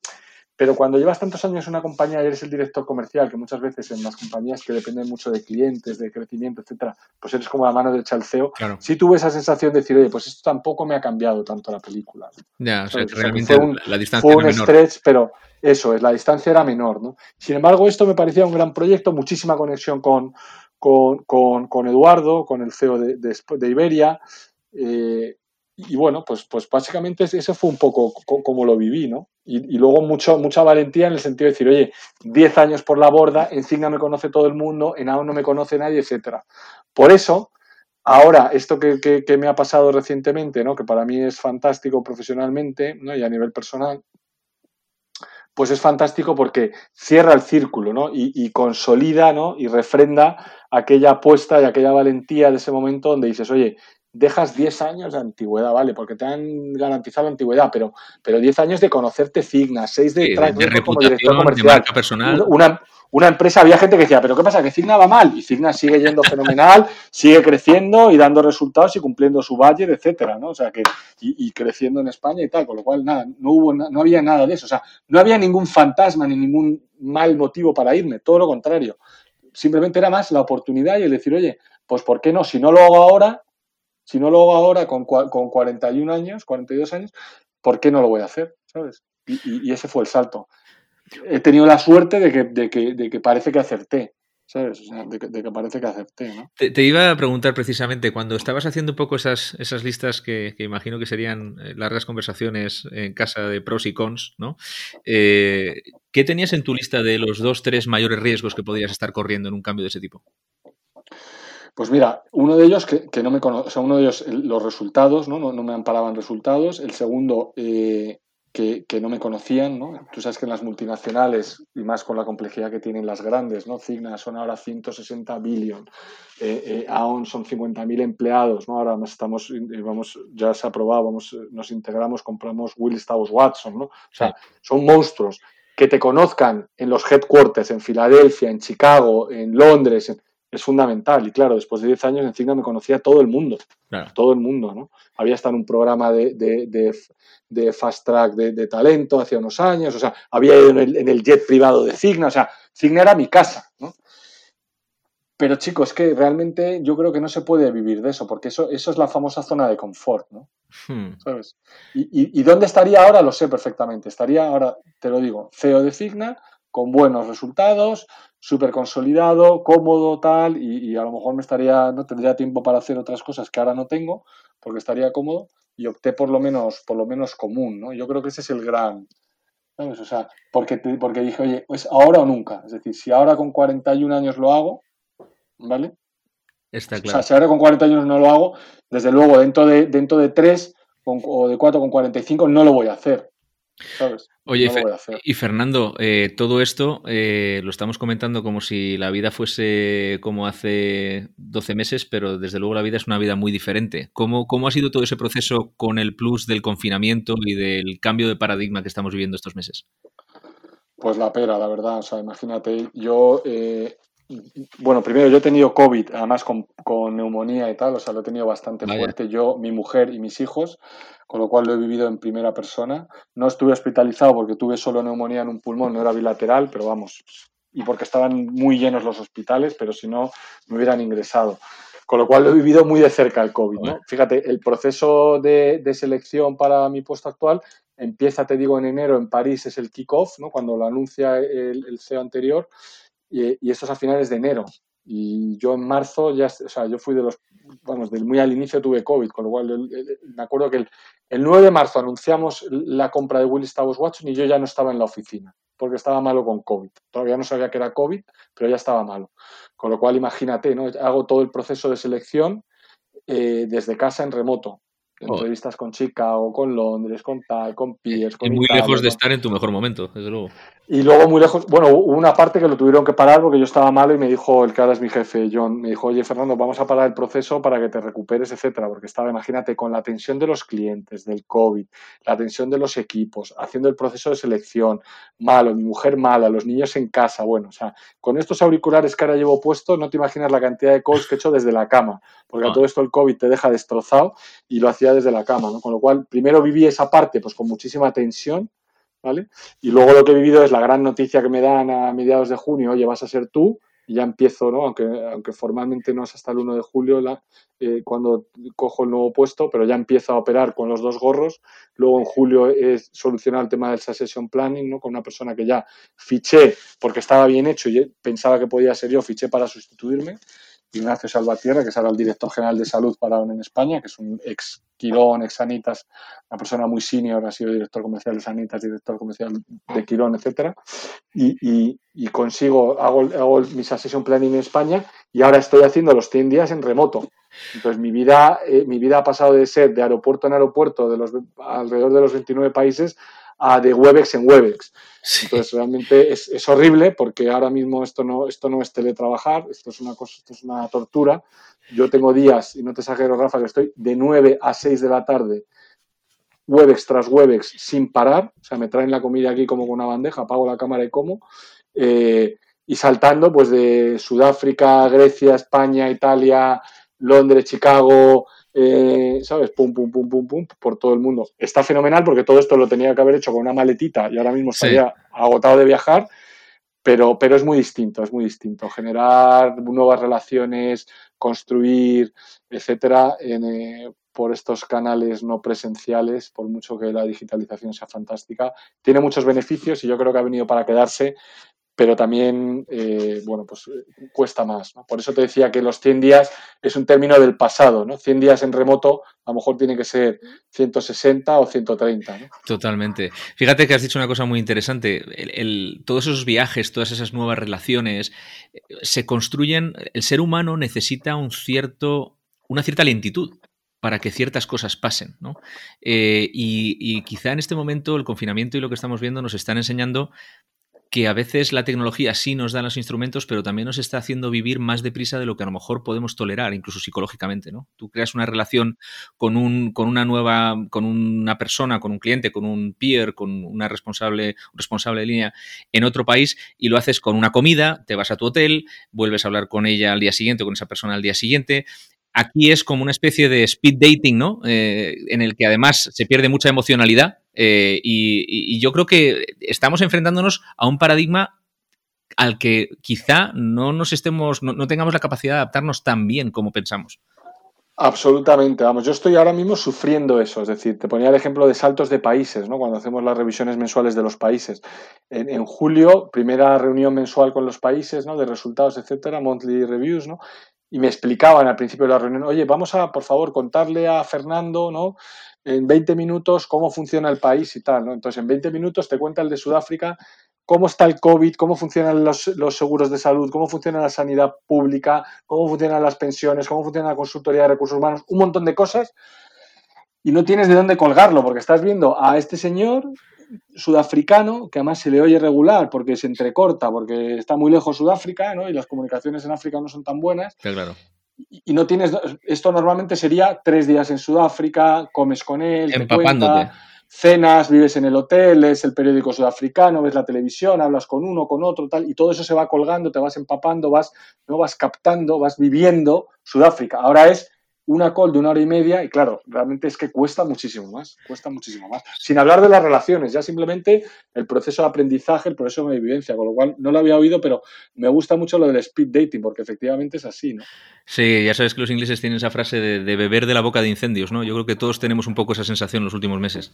pero cuando llevas tantos años en una compañía y eres el director comercial, que muchas veces en las compañías que dependen mucho de clientes, de crecimiento, etcétera, pues eres como la mano derecha al CEO, sí tuve esa sensación de decir, oye, pues esto tampoco me ha cambiado tanto la película. Ya, o sea, realmente la distancia fue un stretch, pero eso es, la distancia era menor, ¿no? Sin embargo, esto me parecía un gran proyecto, muchísima conexión con, con, Eduardo, con el CEO de, de, Iberia. Eh, y bueno, pues, pues básicamente eso fue un poco como lo viví, ¿no? Y, luego mucho, mucha valentía en el sentido de decir, oye, 10 años por la borda, en Cigna me conoce todo el mundo, en AON no me conoce nadie, etcétera. Por eso, ahora, esto que, que, me ha pasado recientemente, ¿no? Que para mí es fantástico profesionalmente, ¿no? Y a nivel personal, pues es fantástico porque cierra el círculo, ¿no? Y, y, consolida, ¿no? Y refrenda aquella apuesta y aquella valentía de ese momento donde dices, oye, dejas 10 años de antigüedad, ¿vale? Porque te han garantizado antigüedad, pero, pero 10 años de conocerte Cigna, 6 de, de, como director comercial. personal. Una, una, empresa, había gente que decía, pero ¿qué pasa? Que Cigna va mal y Cigna sigue yendo fenomenal, sigue creciendo y dando resultados y cumpliendo su budget, etcétera, ¿no? O sea, que y, creciendo en España y tal, con lo cual nada, no hubo no había nada de eso, o sea, no había ningún fantasma ni ningún mal motivo para irme, todo lo contrario. Simplemente era más la oportunidad y el decir, oye, pues ¿por qué no? Si no lo hago ahora, si no lo hago ahora con, con 41 años, 42 años, ¿por qué no lo voy a hacer? ¿Sabes? Y, ese fue el salto. He tenido la suerte de que, de que, que parece que acerté. ¿sabes? O sea, de, que, parece que acerté, ¿no? Te, iba a preguntar precisamente, cuando estabas haciendo un poco esas, esas listas que, imagino que serían eh, largas conversaciones en casa de pros y cons, ¿no? Eh, ¿Qué tenías en tu lista de los dos, tres mayores riesgos que podrías estar corriendo en un cambio de ese tipo? Pues mira, uno de ellos que, no me conoce, o sea, uno de ellos los resultados, ¿no? No, no me amparaban resultados. El segundo, eh, que, no me conocían, ¿no? Tú sabes que en las multinacionales, y más con la complejidad que tienen las grandes, ¿no? Cigna son ahora 160 billion, eh, eh, AON son 50.000 empleados, ¿no? Ahora estamos, vamos, ya se ha aprobado, vamos, nos integramos, compramos Willis Towers Watson, ¿no? O sea, son monstruos. Que te conozcan en los headquarters, en Filadelfia, en Chicago, en Londres, en, es fundamental. Y claro, después de 10 años en Cigna me conocía todo el mundo. Todo el mundo, ¿no? Había estado en un programa de, fast track de, talento hace unos años, o sea, había ido en el, jet privado de Cigna, o sea, Cigna era mi casa, ¿no? Pero chicos, que realmente yo creo que no se puede vivir de eso, porque eso, eso es la famosa zona de confort, ¿no? Hmm. ¿Sabes? Y, y, dónde estaría ahora? Lo sé perfectamente. Estaría ahora, te lo digo, CEO de Cigna, con buenos resultados, súper consolidado, cómodo, tal, y, a lo mejor me estaría, no tendría tiempo para hacer otras cosas que ahora no tengo, porque estaría cómodo, y opté por lo menos, por lo menos común, ¿no? Yo creo que ese es el gran, ¿Sabes? O sea, porque, porque dije, oye, pues ahora o nunca. Es decir, si ahora con 41 años lo hago, ¿vale? Está claro. O sea, si ahora con 40 años no lo hago, desde luego dentro de, dentro de 3 o de 4 con 45 no lo voy a hacer. ¿Sabes? Oye, y Fernando, eh, todo esto eh, lo estamos comentando como si la vida fuese como hace 12 meses, pero desde luego la vida es una vida muy diferente. ¿Cómo, ¿Cómo ha sido todo ese proceso con el plus del confinamiento y del cambio de paradigma que estamos viviendo estos meses? Pues la pera, la verdad. O sea, imagínate, yo eh, bueno, primero yo he tenido COVID, además con, neumonía y tal, o sea, lo he tenido bastante fuerte yo, mi mujer y mis hijos, con lo cual lo he vivido en primera persona. No estuve hospitalizado porque tuve solo neumonía en un pulmón, no era bilateral, pero vamos, y porque estaban muy llenos los hospitales, pero si no, me hubieran ingresado. Con lo cual lo he vivido muy de cerca el COVID. ¿no? Fíjate, el proceso de, selección para mi puesto actual empieza, te digo, en enero en París, es el kick-off, ¿no? cuando lo anuncia el, el CEO anterior y, esto es a finales de enero. Y yo en marzo ya, o sea, yo fui de los, vamos, del muy al inicio tuve COVID, con lo cual me acuerdo que el, 9 de marzo anunciamos la compra de Willis Towers Watson y yo ya no estaba en la oficina, porque estaba malo con COVID. Todavía no sabía que era COVID, pero ya estaba malo. Con lo cual, imagínate, ¿no? Hago todo el proceso de selección eh, desde casa en remoto entrevistas con Chicago, con Londres, con tal, con Pierce. Con y muy lejos de estar en tu mejor momento, desde luego. Y luego muy lejos, bueno, hubo una parte que lo tuvieron que parar porque yo estaba malo y me dijo el que ahora es mi jefe, John, me dijo, oye Fernando, vamos a parar el proceso para que te recuperes, etcétera, porque estaba, imagínate, con la tensión de los clientes, del COVID, la tensión de los equipos, haciendo el proceso de selección, malo, mi mujer mala, los niños en casa, bueno, o sea, con estos auriculares que ahora llevo puesto, no te imaginas la cantidad de calls que he hecho desde la cama, porque a ah. todo esto el COVID te deja destrozado y lo hacía desde la cama, ¿no? Con lo cual, primero viví esa parte, pues con muchísima tensión, y luego lo que he vivido es la gran noticia que me dan a mediados de junio, oye, vas a ser tú, y ya empiezo, ¿no? Aunque, formalmente no es hasta el 1 de julio la, eh, cuando cojo el nuevo puesto, pero ya empiezo a operar con los dos gorros. Luego en julio es solucionar el tema del succession planning, ¿no? Con una persona que ya fiché porque estaba bien hecho y pensaba que podía ser yo, fiché para sustituirme. Ignacio Salvatierra, que es ahora el director general de salud para en España, que es un ex Quirón, ex Sanitas, una persona muy senior, ha sido director comercial de Sanitas, director comercial de Quirón, etcétera, y, consigo, hago, hago mi succession planning en España y ahora estoy haciendo los 100 días en remoto. Entonces mi vida, eh, mi vida ha pasado de ser de aeropuerto en aeropuerto de los alrededor de los 29 países a de Webex en Webex. Entonces realmente es, horrible porque ahora mismo esto no, esto no es teletrabajar, esto es una cosa, esto es una tortura. Yo tengo días, y no te exagero, Rafa, que estoy de 9 a 6 de la tarde, Webex tras Webex, sin parar. O sea, me traen la comida aquí como con una bandeja, apago la cámara y como. Eh, y saltando pues de Sudáfrica, Grecia, España, Italia, Londres, Chicago, eh, ¿sabes? Pum, pum, pum, pum, pum, por todo el mundo. Está fenomenal porque todo esto lo tenía que haber hecho con una maletita y ahora mismo estaría agotado de viajar, pero, pero es muy distinto, es muy distinto. Generar nuevas relaciones, construir, etcétera, eh, por estos canales no presenciales, por mucho que la digitalización sea fantástica, tiene muchos beneficios y yo creo que ha venido para quedarse, pero también, eh, bueno, pues eh, cuesta más. Por eso te decía que los 100 días es un término del pasado, ¿no? 100 días en remoto a lo mejor tiene que ser 160 o 130. ¿no? Totalmente. Fíjate que has dicho una cosa muy interesante. todos esos viajes, todas esas nuevas relaciones, eh, se construyen, el ser humano necesita un cierto, una cierta lentitud para que ciertas cosas pasen. ¿no? y, quizá en este momento el confinamiento y lo que estamos viendo nos están enseñando que a veces la tecnología sí nos da los instrumentos, pero también nos está haciendo vivir más deprisa de lo que a lo mejor podemos tolerar, incluso psicológicamente, ¿no? Tú creas una relación con un, con una nueva, con una persona, con un cliente, con un peer, con una responsable, responsable de línea en otro país y lo haces con una comida, te vas a tu hotel, vuelves a hablar con ella al día siguiente, con esa persona al día siguiente, Aquí es como una especie de speed dating, ¿no? Eh, en el que además se pierde mucha emocionalidad eh, y, yo creo que estamos enfrentándonos a un paradigma al que quizá no nos estemos, no, tengamos la capacidad de adaptarnos tan bien como pensamos. Absolutamente, vamos, yo estoy ahora mismo sufriendo eso, es decir, te ponía el ejemplo de saltos de países, ¿no? Cuando hacemos las revisiones mensuales de los países. En, en julio, primera reunión mensual con los países, ¿no? De resultados, etcétera, monthly reviews, ¿no? y me explicaban al principio de la reunión, oye, vamos a, por favor, contarle a Fernando, ¿no? En 20 minutos cómo funciona el país y tal. Entonces, en 20 minutos te cuenta el de Sudáfrica cómo está el COVID, cómo funcionan los, seguros de salud, cómo funciona la sanidad pública, cómo funcionan las pensiones, cómo funciona la consultoría de recursos humanos, un montón de cosas, y no tienes de dónde colgarlo, porque estás viendo a este señor sudafricano, que además se le oye regular porque se entrecorta, porque está muy lejos Sudáfrica, ¿no? Y las comunicaciones en África no son tan buenas. claro. Y, no tienes. Esto normalmente sería tres días en Sudáfrica, comes con él, empapándote. cenas, vives en el hotel, lees el periódico sudafricano, ves la televisión, hablas con uno, con otro, tal, y todo eso se va colgando, te vas empapando, vas, no vas captando, vas viviendo Sudáfrica. Ahora es una call de una hora y media y claro, realmente es que cuesta muchísimo más, cuesta muchísimo más. Sin hablar de las relaciones, ya simplemente el proceso de aprendizaje, el proceso de vivencia, con lo cual no lo había oído, pero me gusta mucho lo del speed dating, porque efectivamente es así, ¿no? Sí, ya sabes que los ingleses tienen esa frase de, de beber de la boca de incendios, ¿no? Yo creo que todos tenemos un poco esa sensación en los últimos meses.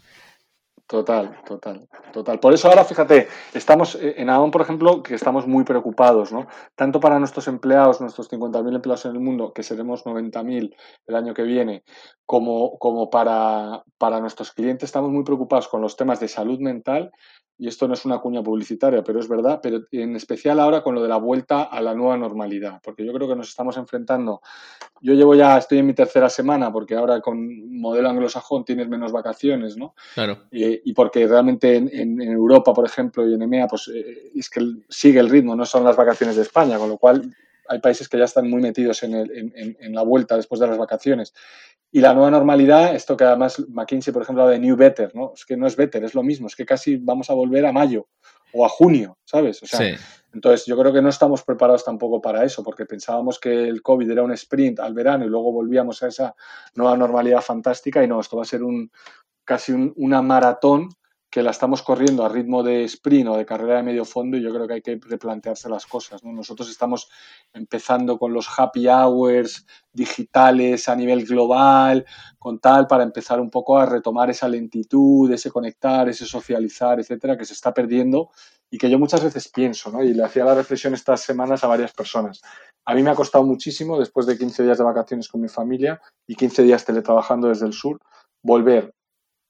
Total, total, total. Por eso ahora, fíjate, estamos eh, en AON, por ejemplo, que estamos muy preocupados, ¿no? Tanto para nuestros empleados, nuestros 50.000 empleados en el mundo, que seremos 90.000 el año que viene, como, como para, para nuestros clientes, estamos muy preocupados con los temas de salud mental y esto no es una cuña publicitaria, pero es verdad, pero en especial ahora con lo de la vuelta a la nueva normalidad, porque yo creo que nos estamos enfrentando. Yo llevo ya, estoy en mi tercera semana, porque ahora con modelo anglosajón tienes menos vacaciones, ¿no? Claro. Y, porque realmente en, Europa, por ejemplo, y en EMEA, pues eh, es que sigue el ritmo, no son las vacaciones de España, con lo cual hay países que ya están muy metidos en, en la vuelta después de las vacaciones. Y la nueva normalidad, esto que además McKinsey, por ejemplo, habla de New Better, ¿no? Es que no es better, es lo mismo, es que casi vamos a volver a mayo o a junio, ¿sabes? O sea, entonces yo creo que no estamos preparados tampoco para eso, porque pensábamos que el COVID era un sprint al verano y luego volvíamos a esa nueva normalidad fantástica y no, esto va a ser un casi una maratón que la estamos corriendo a ritmo de sprint o de carrera de medio fondo y yo creo que hay que replantearse las cosas. Nosotros estamos empezando con los happy hours digitales a nivel global, con tal, para empezar un poco a retomar esa lentitud, ese conectar, ese socializar, etcétera, que se está perdiendo y que yo muchas veces pienso, y le hacía la reflexión estas semanas a varias personas. A mí me ha costado muchísimo, después de 15 días de vacaciones con mi familia y 15 días teletrabajando desde el sur, volver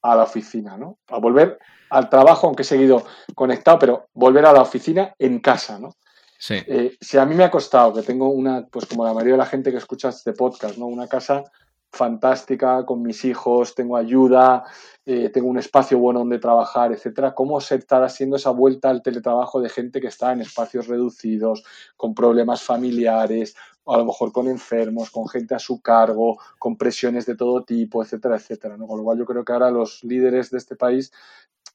a la oficina, ¿no? A volver al trabajo, aunque he seguido conectado, pero volver a la oficina en casa, ¿no? Sí. Eh, si a mí me ha costado, que tengo una, pues como la mayoría de la gente que escucha este podcast, ¿no? Una casa fantástica con mis hijos, tengo ayuda, eh, tengo un espacio bueno donde trabajar, etcétera. ¿Cómo se estará haciendo esa vuelta al teletrabajo de gente que está en espacios reducidos, con problemas familiares, a lo mejor con enfermos, con gente a su cargo, con presiones de todo tipo, etcétera, etcétera. ¿no? Con lo cual yo creo que ahora los líderes de este país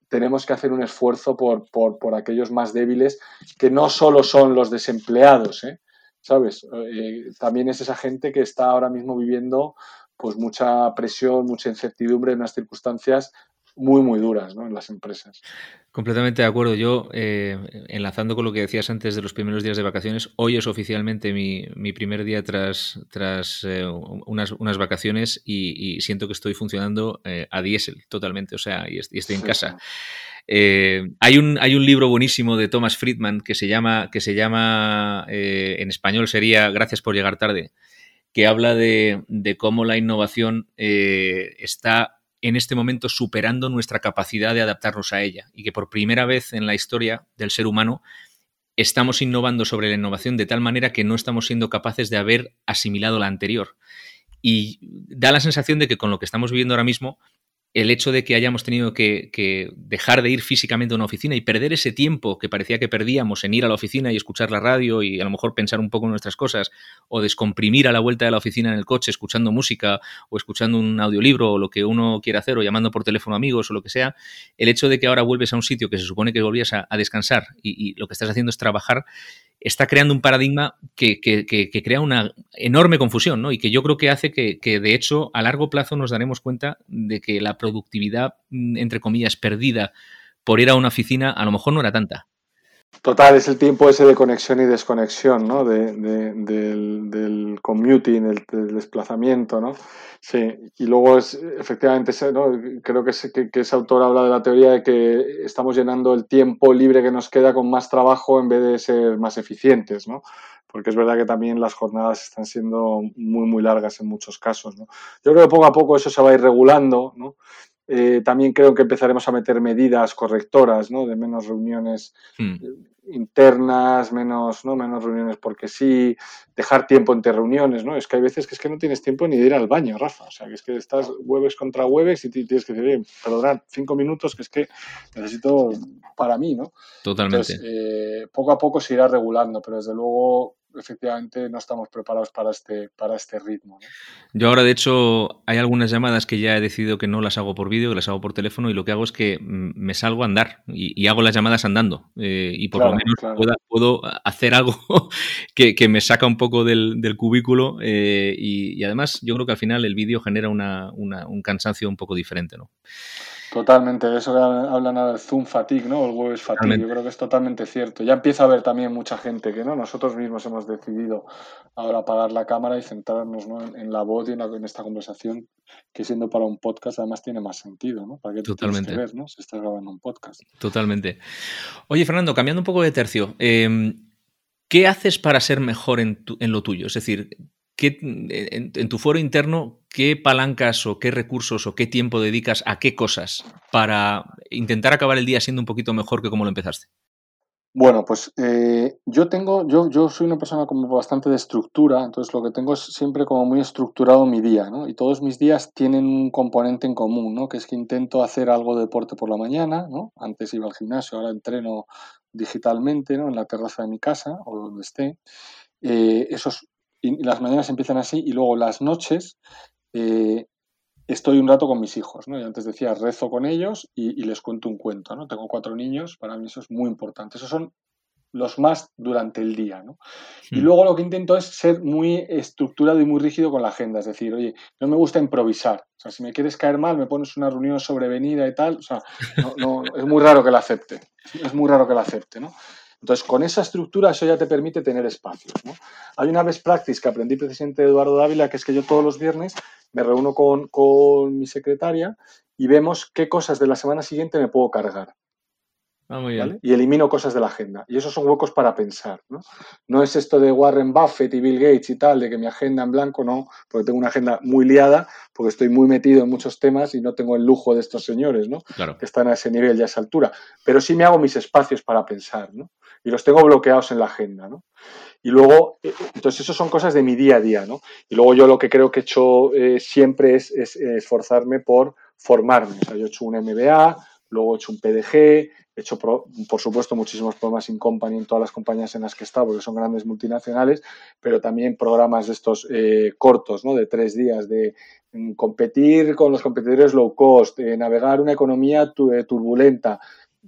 tenemos que hacer un esfuerzo por, por, aquellos más débiles, que no solo son los desempleados, ¿eh? ¿sabes? Eh, también es esa gente que está ahora mismo viviendo pues mucha presión, mucha incertidumbre en unas circunstancias muy, muy duras ¿no? en las empresas. Completamente de acuerdo. Yo, eh, enlazando con lo que decías antes de los primeros días de vacaciones, hoy es oficialmente mi, mi primer día tras, tras eh, unas, unas, vacaciones y, siento que estoy funcionando eh, a diésel totalmente, o sea, y, estoy en casa. hay, un, hay un libro buenísimo de Thomas Friedman que se llama, que se llama en español sería Gracias por llegar tarde, que habla de, de cómo la innovación está en este momento superando nuestra capacidad de adaptarnos a ella y que por primera vez en la historia del ser humano estamos innovando sobre la innovación de tal manera que no estamos siendo capaces de haber asimilado la anterior. Y da la sensación de que con lo que estamos viviendo ahora mismo el hecho de que hayamos tenido que, dejar de ir físicamente a una oficina y perder ese tiempo que parecía que perdíamos en ir a la oficina y escuchar la radio y a lo mejor pensar un poco en nuestras cosas o descomprimir a la vuelta de la oficina en el coche escuchando música o escuchando un audiolibro o lo que uno quiera hacer o llamando por teléfono a amigos o lo que sea, el hecho de que ahora vuelves a un sitio que se supone que volvías a, descansar y, lo que estás haciendo es trabajar, está creando un paradigma que, crea una enorme confusión, ¿no? Y que yo creo que hace que, de hecho, a largo plazo nos daremos cuenta de que la productividad, mm, entre comillas, perdida por ir a una oficina, a lo mejor no era tanta. Total, es el tiempo ese de conexión y desconexión, ¿no? del, commuting, del, desplazamiento, ¿no? Sí, y luego es, efectivamente, ¿no? creo que, que, ese autor habla de la teoría de que estamos llenando el tiempo libre que nos queda con más trabajo en vez de ser más eficientes, ¿no? porque es verdad que también las jornadas están siendo muy, muy largas en muchos casos. Yo creo que poco a poco eso se va a ir regulando, ¿no? Eh, también creo que empezaremos a meter medidas correctoras, ¿no? De menos reuniones hmm. internas, menos, ¿no? menos reuniones porque sí, dejar tiempo entre reuniones, ¿no? Es que hay veces que es que no tienes tiempo ni de ir al baño, Rafa. O sea, que es que estás hueves contra hueves y tienes que decir, perdonad, cinco minutos que es que necesito para mí, ¿no? Totalmente. Eh, poco a poco se irá regulando, pero desde luego efectivamente no estamos preparados para este, para este ritmo. Yo ahora, de hecho, hay algunas llamadas que ya he decidido que no las hago por vídeo, que las hago por teléfono y lo que hago es que mm, me salgo a andar y, hago las llamadas andando eh, y por lo menos puedo hacer algo que, me saca un poco del, cubículo eh, y, además yo creo que al final el vídeo genera un cansancio un poco diferente. ¿no? Totalmente, de eso que hablan del Zoom fatigue, ¿no? El web fatigue, yo creo que es totalmente cierto. Ya empieza a haber también mucha gente que, ¿no? Nosotros mismos hemos decidido ahora apagar la cámara y centrarnos en, la voz y en, esta conversación, que siendo para un podcast además tiene más sentido, ¿no? Para que Totalmente. Que ver, ¿no? Si estás grabando un podcast. Totalmente. Oye, Fernando, cambiando un poco de tercio, em, ¿qué haces para ser mejor en, en lo tuyo? Es decir, en, tu foro interno, qué palancas o qué recursos o qué tiempo dedicas a qué cosas para intentar acabar el día siendo un poquito mejor que como lo empezaste? Bueno, pues eh, yo tengo, yo, yo soy una persona como bastante de estructura, entonces lo que tengo es siempre como muy estructurado mi día, ¿no? Y todos mis días tienen un componente en común, ¿no? Que es que intento hacer algo de deporte por la mañana, ¿no? Antes iba al gimnasio, ahora entreno digitalmente, ¿no? En la terraza de mi casa o donde esté. Eh, esos y las mañanas empiezan así y luego las noches eh, estoy un rato con mis hijos, ¿no? Y antes decía, rezo con ellos y, les cuento un cuento, ¿no? Tengo cuatro niños, para mí eso es muy importante. Esos son los más durante el día, ¿no? Y hmm. luego lo que intento es ser muy estructurado y muy rígido con la agenda, es decir, oye, no me gusta improvisar, o sea, si me quieres caer mal, me pones una reunión sobrevenida y tal, o sea, no, es muy raro que la acepte, es muy raro que la acepte, ¿no? Entonces, con esa estructura, eso ya te permite tener espacios. Hay una best practice que aprendí precisamente de Eduardo Dávila, que es que yo todos los viernes me reúno con, mi secretaria y vemos qué cosas de la semana siguiente me puedo cargar. Ah, muy bien. Y elimino cosas de la agenda. Y esos son huecos para pensar. ¿no? no es esto de Warren Buffett y Bill Gates y tal, de que mi agenda en blanco, no, porque tengo una agenda muy liada, porque estoy muy metido en muchos temas y no tengo el lujo de estos señores, ¿no? Claro. Que están a ese nivel y a esa altura. Pero sí me hago mis espacios para pensar, ¿no? y los tengo bloqueados en la agenda, ¿no? Y luego, eh, entonces, eso son cosas de mi día a día, ¿no? Y luego yo lo que creo que he hecho eh, siempre es, esforzarme por formarme. O sea, yo he hecho un MBA, luego he hecho un PDG, he hecho, por supuesto, muchísimos programas in company en todas las compañías en las que he estado, porque son grandes multinacionales, pero también programas de estos eh, cortos, ¿no? De tres días, de mm, competir con los competidores low cost, de navegar una economía turbulenta,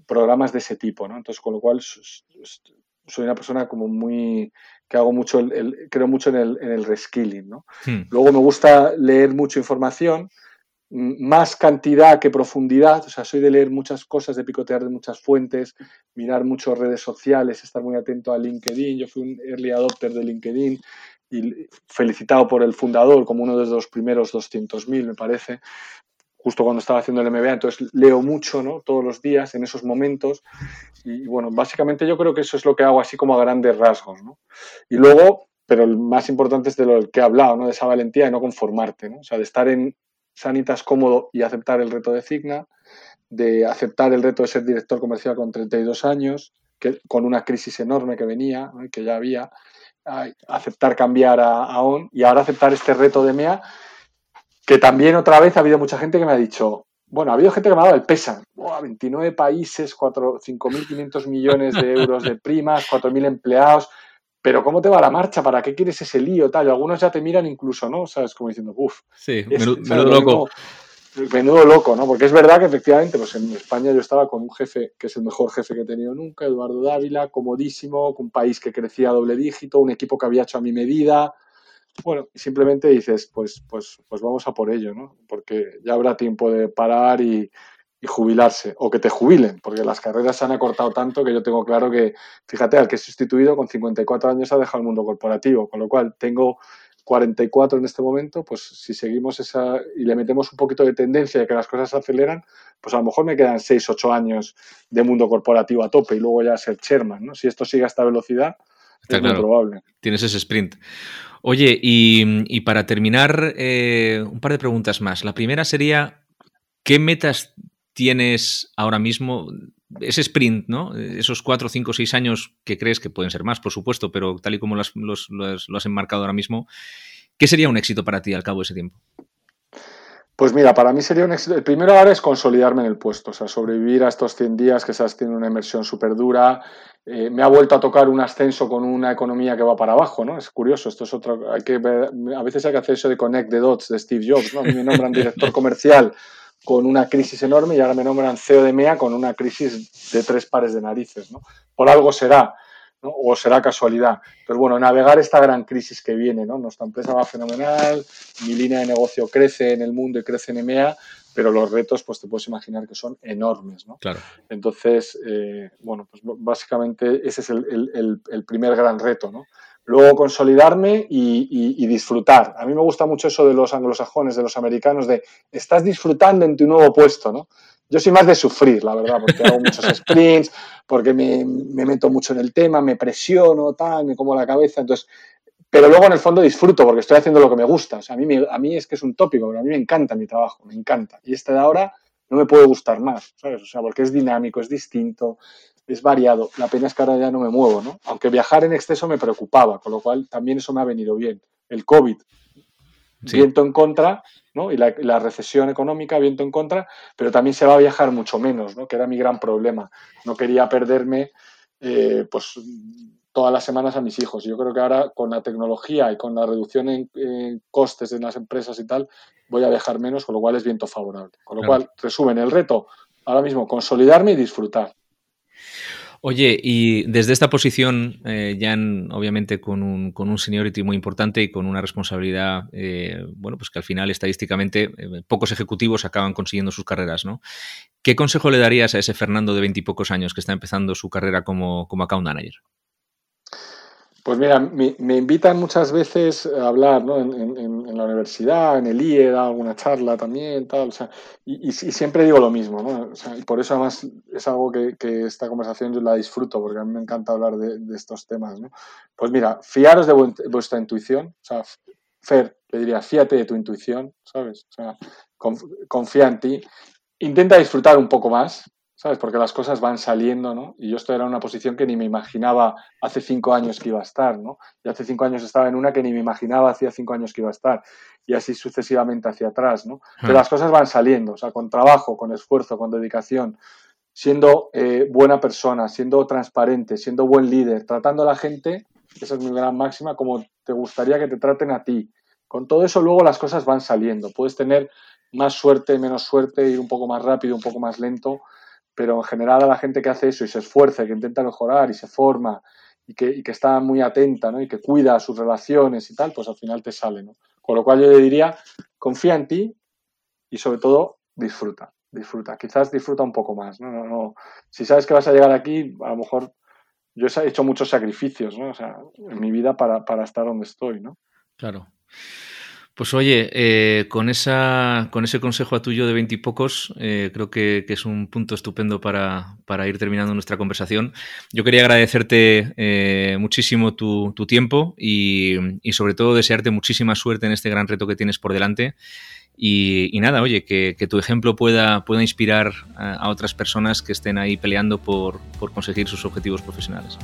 programas de ese tipo, ¿no? Entonces, con lo cual soy una persona como muy que hago mucho, el, creo mucho en el, en el reskilling, ¿no? Hmm. Luego me gusta leer mucha información, más cantidad que profundidad, o sea, soy de leer muchas cosas, de picotear de muchas fuentes, mirar muchas redes sociales, estar muy atento a LinkedIn. Yo fui un early adopter de LinkedIn y felicitado por el fundador como uno de los primeros 200.000, me parece justo cuando estaba haciendo el MBA, entonces leo mucho, ¿no? Todos los días, en esos momentos. Y bueno, básicamente yo creo que eso es lo que hago así como a grandes rasgos, ¿no? Y luego, pero el más importante es de lo que he hablado, ¿no? De esa valentía de no conformarte, ¿no? O sea, de estar en Sanitas cómodo y aceptar el reto de Cigna, de aceptar el reto de ser director comercial con 32 años, que, con una crisis enorme que venía, que ya había, aceptar cambiar a, a ON y ahora aceptar este reto de MEA que también otra vez ha habido mucha gente que me ha dicho, bueno, ha habido gente que me ha dado el pesan. 29 países, 5.500 millones de euros de primas, 4.000 empleados. Pero ¿cómo te va la marcha? ¿Para qué quieres ese lío? Tal? algunos ya te miran incluso, ¿no? ¿Sabes? Como diciendo, uff. Sí, menudo, loco. menudo loco, ¿no? Porque es verdad que efectivamente, pues en España yo estaba con un jefe que es el mejor jefe que he tenido nunca, Eduardo Dávila, comodísimo, con un país que crecía a doble dígito, un equipo que había hecho a mi medida, bueno, simplemente dices, pues, pues, pues vamos a por ello, ¿no? Porque ya habrá tiempo de parar y, jubilarse, o que te jubilen, porque las carreras se han acortado tanto que yo tengo claro que, fíjate, al que he sustituido con 54 años ha dejado el mundo corporativo, con lo cual tengo 44 en este momento, pues si seguimos esa y le metemos un poquito de tendencia de que las cosas se aceleran, pues a lo mejor me quedan 6, 8 años de mundo corporativo a tope y luego ya ser chairman, ¿no? Si esto sigue a esta velocidad, es muy probable. Tienes ese sprint. Oye, y, para terminar, eh, un par de preguntas más. La primera sería, ¿qué metas tienes ahora mismo? Ese sprint, ¿no? Esos cuatro, cinco, seis años que crees que pueden ser más, por supuesto, pero tal y como lo has enmarcado ahora mismo, ¿qué sería un éxito para ti al cabo de ese tiempo? Pues mira, para mí sería un éxito. El primero ahora es consolidarme en el puesto, o sea, sobrevivir a estos 100 días que has tiene una inversión súper dura. Eh, me ha vuelto a tocar un ascenso con una economía que va para abajo, ¿no? Es curioso, esto es otro. Hay que a veces hay que hacer eso de connect the dots de Steve Jobs, ¿no? Me nombran director comercial con una crisis enorme y ahora me nombran CEO de MEA con una crisis de tres pares de narices, ¿no? Por algo será o será casualidad. Pero bueno, navegar esta gran crisis que viene, ¿no? Nuestra empresa va fenomenal, mi línea de negocio crece en el mundo y crece en EMEA, pero los retos, pues te puedes imaginar que son enormes, ¿no? Claro. Entonces, eh, bueno, pues básicamente ese es el, primer gran reto, ¿no? Luego consolidarme y, disfrutar. A mí me gusta mucho eso de los anglosajones, de los americanos, de estás disfrutando en tu nuevo puesto, ¿no? Yo soy más de sufrir, la verdad, porque hago muchos sprints, porque me, meto mucho en el tema, me presiono, tal, me como la cabeza, entonces... Pero luego en el fondo disfruto porque estoy haciendo lo que me gusta. O sea, a mí, a mí es que es un tópico, pero a mí me encanta mi trabajo, me encanta. Y este de ahora no me puede gustar más, ¿sabes? O sea, porque es dinámico, es distinto, es variado. La pena es que ahora ya no me muevo, ¿no? Aunque viajar en exceso me preocupaba, con lo cual también eso me ha venido bien. El COVID, viento en contra, ¿no? Y la, recesión económica, viento en contra, pero también se va a viajar mucho menos, ¿no? Que era mi gran problema. No quería perderme, eh, pues, todas las semanas a mis hijos. Yo creo que ahora con la tecnología y con la reducción en, costes de las empresas y tal, voy a viajar menos, con lo cual es viento favorable. Con lo cual, resumen, el reto ahora mismo, consolidarme y disfrutar. Oye, y desde esta posición, eh, ya obviamente con un, con un seniority muy importante y con una responsabilidad, eh, bueno, pues que al final estadísticamente eh, pocos ejecutivos acaban consiguiendo sus carreras, ¿no? ¿Qué consejo le darías a ese Fernando de veintipocos años que está empezando su carrera como, como account manager? Pues mira, me, invitan muchas veces a hablar ¿no? en, la universidad, en el IE, da alguna charla también, tal, o sea, y, siempre digo lo mismo, ¿no? O sea, y por eso además es algo que, esta conversación yo la disfruto, porque a mí me encanta hablar de, estos temas, ¿no? Pues mira, fiaros de vuestra intuición, o sea, Fer, le diría, fíate de tu intuición, ¿sabes? O sea, confía en ti, intenta disfrutar un poco más, ¿sabes? Porque las cosas van saliendo, ¿no? Y yo estoy en una posición que ni me imaginaba hace cinco años que iba a estar, ¿no? Y hace cinco años estaba en una que ni me imaginaba hacía cinco años que iba a estar. Y así sucesivamente hacia atrás, ¿no? Pero hmm. las cosas van saliendo, o sea, con trabajo, con esfuerzo, con dedicación, siendo eh, buena persona, siendo transparente, siendo buen líder, tratando a la gente, esa es mi gran máxima, como te gustaría que te traten a ti. Con todo eso luego las cosas van saliendo. Puedes tener más suerte, menos suerte, ir un poco más rápido, un poco más lento, pero en general a la gente que hace eso y se esfuerza, que intenta mejorar y se forma y que, está muy atenta ¿no? y que cuida sus relaciones y tal, pues al final te sale. ¿no? Con lo cual yo le diría, confía en ti y sobre todo disfruta, disfruta. Quizás disfruta un poco más. ¿no? No, no. Si sabes que vas a llegar aquí, a lo mejor yo he hecho muchos sacrificios ¿no? o sea, en mi vida para, para estar donde estoy. ¿no? Claro. Pues oye, eh, con, esa, con ese consejo a tuyo de veintipocos, eh, creo que, es un punto estupendo para, ir terminando nuestra conversación. Yo quería agradecerte eh, muchísimo tu, tiempo y, sobre todo desearte muchísima suerte en este gran reto que tienes por delante. Y, nada, oye, que, tu ejemplo pueda, pueda inspirar a, otras personas que estén ahí peleando por conseguir sus objetivos profesionales.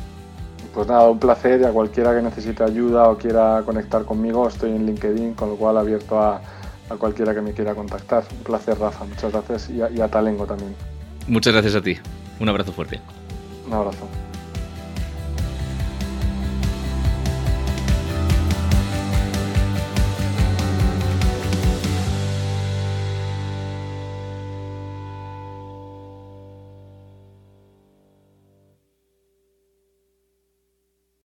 Pues nada, un placer y a cualquiera que necesite ayuda o quiera conectar conmigo, estoy en LinkedIn, con lo cual abierto a, cualquiera que me quiera contactar. Un placer, Rafa, muchas gracias y a, y a Talengo también. Muchas gracias a ti. Un abrazo fuerte. Un abrazo.